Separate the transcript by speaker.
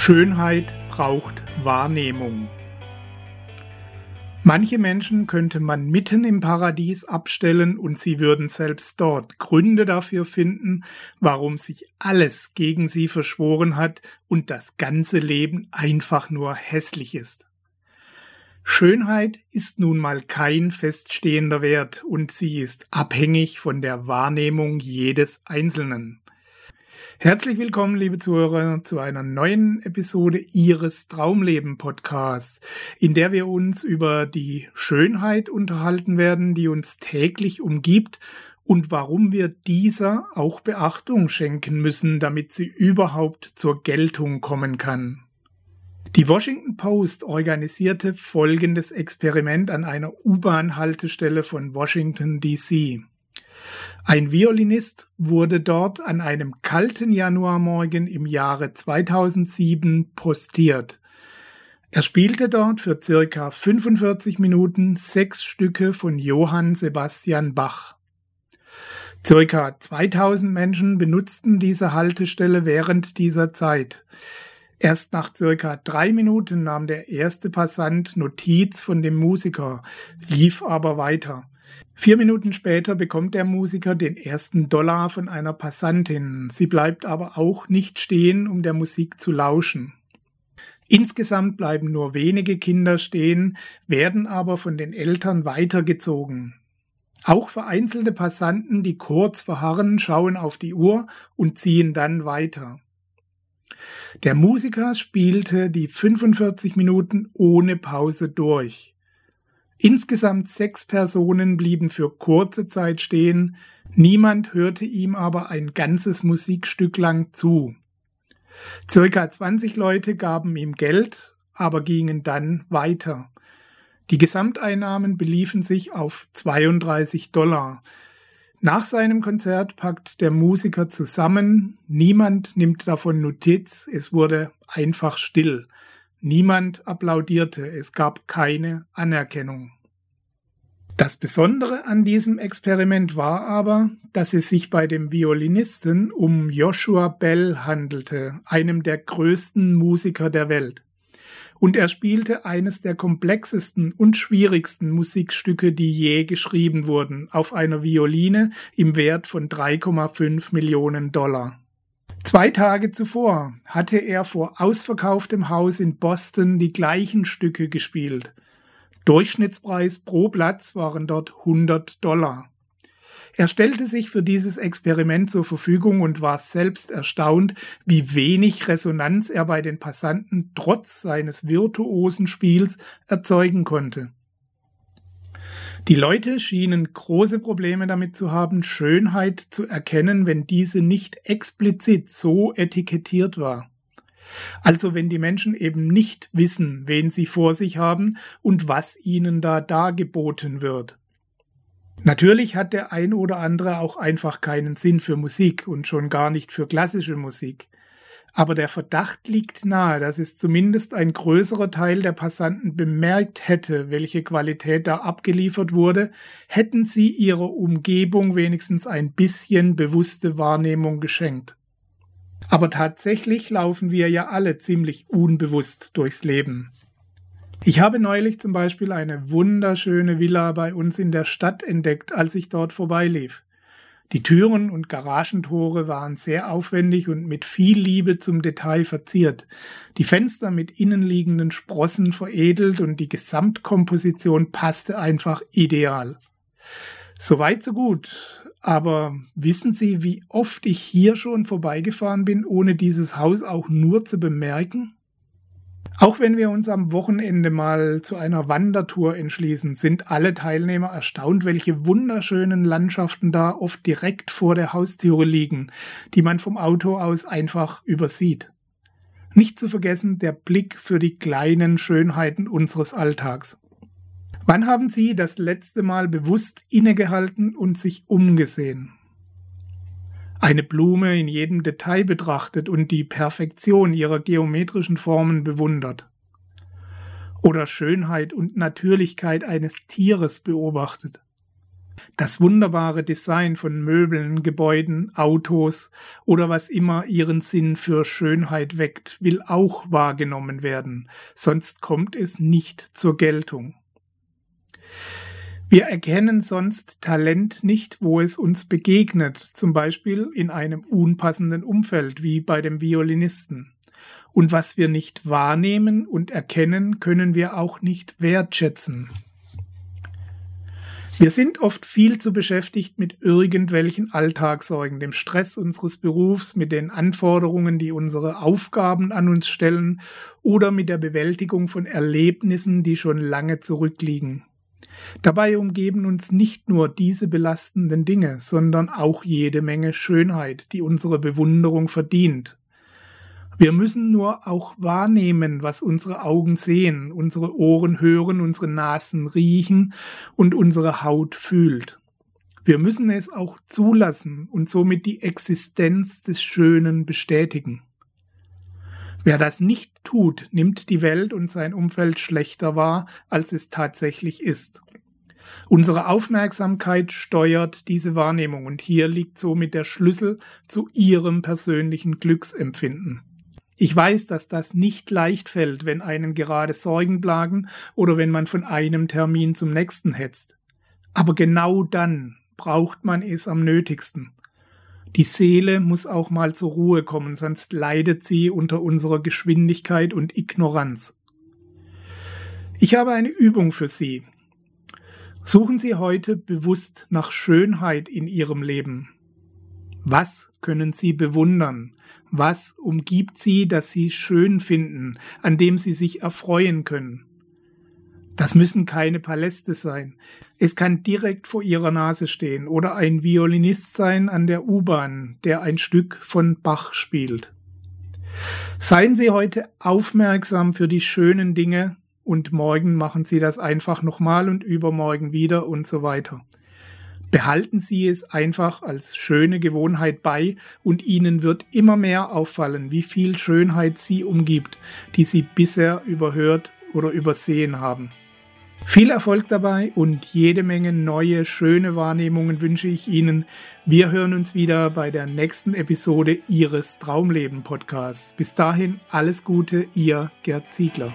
Speaker 1: Schönheit braucht Wahrnehmung. Manche Menschen könnte man mitten im Paradies abstellen und sie würden selbst dort Gründe dafür finden, warum sich alles gegen sie verschworen hat und das ganze Leben einfach nur hässlich ist. Schönheit ist nun mal kein feststehender Wert und sie ist abhängig von der Wahrnehmung jedes Einzelnen. Herzlich willkommen, liebe Zuhörer, zu einer neuen Episode Ihres Traumleben Podcasts, in der wir uns über die Schönheit unterhalten werden, die uns täglich umgibt und warum wir dieser auch Beachtung schenken müssen, damit sie überhaupt zur Geltung kommen kann. Die Washington Post organisierte folgendes Experiment an einer U-Bahn-Haltestelle von Washington, D.C. Ein Violinist wurde dort an einem kalten Januarmorgen im Jahre 2007 postiert. Er spielte dort für circa 45 Minuten sechs Stücke von Johann Sebastian Bach. Circa 2000 Menschen benutzten diese Haltestelle während dieser Zeit. Erst nach circa drei Minuten nahm der erste Passant Notiz von dem Musiker, lief aber weiter. Vier Minuten später bekommt der Musiker den ersten Dollar von einer Passantin. Sie bleibt aber auch nicht stehen, um der Musik zu lauschen. Insgesamt bleiben nur wenige Kinder stehen, werden aber von den Eltern weitergezogen. Auch vereinzelte Passanten, die kurz verharren, schauen auf die Uhr und ziehen dann weiter. Der Musiker spielte die 45 Minuten ohne Pause durch. Insgesamt sechs Personen blieben für kurze Zeit stehen, niemand hörte ihm aber ein ganzes Musikstück lang zu. Circa 20 Leute gaben ihm Geld, aber gingen dann weiter. Die Gesamteinnahmen beliefen sich auf 32 Dollar. Nach seinem Konzert packt der Musiker zusammen, niemand nimmt davon Notiz, es wurde einfach still. Niemand applaudierte, es gab keine Anerkennung. Das Besondere an diesem Experiment war aber, dass es sich bei dem Violinisten um Joshua Bell handelte, einem der größten Musiker der Welt. Und er spielte eines der komplexesten und schwierigsten Musikstücke, die je geschrieben wurden, auf einer Violine im Wert von 3,5 Millionen Dollar. Zwei Tage zuvor hatte er vor ausverkauftem Haus in Boston die gleichen Stücke gespielt. Durchschnittspreis pro Platz waren dort 100 Dollar. Er stellte sich für dieses Experiment zur Verfügung und war selbst erstaunt, wie wenig Resonanz er bei den Passanten trotz seines virtuosen Spiels erzeugen konnte. Die Leute schienen große Probleme damit zu haben, Schönheit zu erkennen, wenn diese nicht explizit so etikettiert war. Also wenn die Menschen eben nicht wissen, wen sie vor sich haben und was ihnen da dargeboten wird. Natürlich hat der ein oder andere auch einfach keinen Sinn für Musik und schon gar nicht für klassische Musik. Aber der Verdacht liegt nahe, dass es zumindest ein größerer Teil der Passanten bemerkt hätte, welche Qualität da abgeliefert wurde, hätten sie ihrer Umgebung wenigstens ein bisschen bewusste Wahrnehmung geschenkt. Aber tatsächlich laufen wir ja alle ziemlich unbewusst durchs Leben. Ich habe neulich zum Beispiel eine wunderschöne Villa bei uns in der Stadt entdeckt, als ich dort vorbeilief. Die Türen und Garagentore waren sehr aufwendig und mit viel Liebe zum Detail verziert, die Fenster mit innenliegenden Sprossen veredelt und die Gesamtkomposition passte einfach ideal. Soweit so gut. Aber wissen Sie, wie oft ich hier schon vorbeigefahren bin, ohne dieses Haus auch nur zu bemerken? Auch wenn wir uns am Wochenende mal zu einer Wandertour entschließen, sind alle Teilnehmer erstaunt, welche wunderschönen Landschaften da oft direkt vor der Haustüre liegen, die man vom Auto aus einfach übersieht. Nicht zu vergessen der Blick für die kleinen Schönheiten unseres Alltags. Wann haben Sie das letzte Mal bewusst innegehalten und sich umgesehen? Eine Blume in jedem Detail betrachtet und die Perfektion ihrer geometrischen Formen bewundert. Oder Schönheit und Natürlichkeit eines Tieres beobachtet. Das wunderbare Design von Möbeln, Gebäuden, Autos oder was immer ihren Sinn für Schönheit weckt, will auch wahrgenommen werden, sonst kommt es nicht zur Geltung. Wir erkennen sonst Talent nicht, wo es uns begegnet, zum Beispiel in einem unpassenden Umfeld wie bei dem Violinisten. Und was wir nicht wahrnehmen und erkennen, können wir auch nicht wertschätzen. Wir sind oft viel zu beschäftigt mit irgendwelchen Alltagssorgen, dem Stress unseres Berufs, mit den Anforderungen, die unsere Aufgaben an uns stellen oder mit der Bewältigung von Erlebnissen, die schon lange zurückliegen. Dabei umgeben uns nicht nur diese belastenden Dinge, sondern auch jede Menge Schönheit, die unsere Bewunderung verdient. Wir müssen nur auch wahrnehmen, was unsere Augen sehen, unsere Ohren hören, unsere Nasen riechen und unsere Haut fühlt. Wir müssen es auch zulassen und somit die Existenz des Schönen bestätigen. Wer das nicht tut, nimmt die Welt und sein Umfeld schlechter wahr, als es tatsächlich ist. Unsere Aufmerksamkeit steuert diese Wahrnehmung und hier liegt somit der Schlüssel zu Ihrem persönlichen Glücksempfinden. Ich weiß, dass das nicht leicht fällt, wenn einen gerade Sorgen plagen oder wenn man von einem Termin zum nächsten hetzt. Aber genau dann braucht man es am nötigsten. Die Seele muss auch mal zur Ruhe kommen, sonst leidet sie unter unserer Geschwindigkeit und Ignoranz. Ich habe eine Übung für Sie. Suchen Sie heute bewusst nach Schönheit in Ihrem Leben. Was können Sie bewundern? Was umgibt sie, das sie schön finden, an dem sie sich erfreuen können? Das müssen keine Paläste sein. Es kann direkt vor ihrer Nase stehen oder ein Violinist sein an der U-Bahn, der ein Stück von Bach spielt. Seien Sie heute aufmerksam für die schönen Dinge und morgen machen Sie das einfach nochmal und übermorgen wieder und so weiter. Behalten Sie es einfach als schöne Gewohnheit bei und Ihnen wird immer mehr auffallen, wie viel Schönheit Sie umgibt, die Sie bisher überhört oder übersehen haben. Viel Erfolg dabei und jede Menge neue, schöne Wahrnehmungen wünsche ich Ihnen. Wir hören uns wieder bei der nächsten Episode Ihres Traumleben Podcasts. Bis dahin alles Gute, Ihr Gerd Ziegler.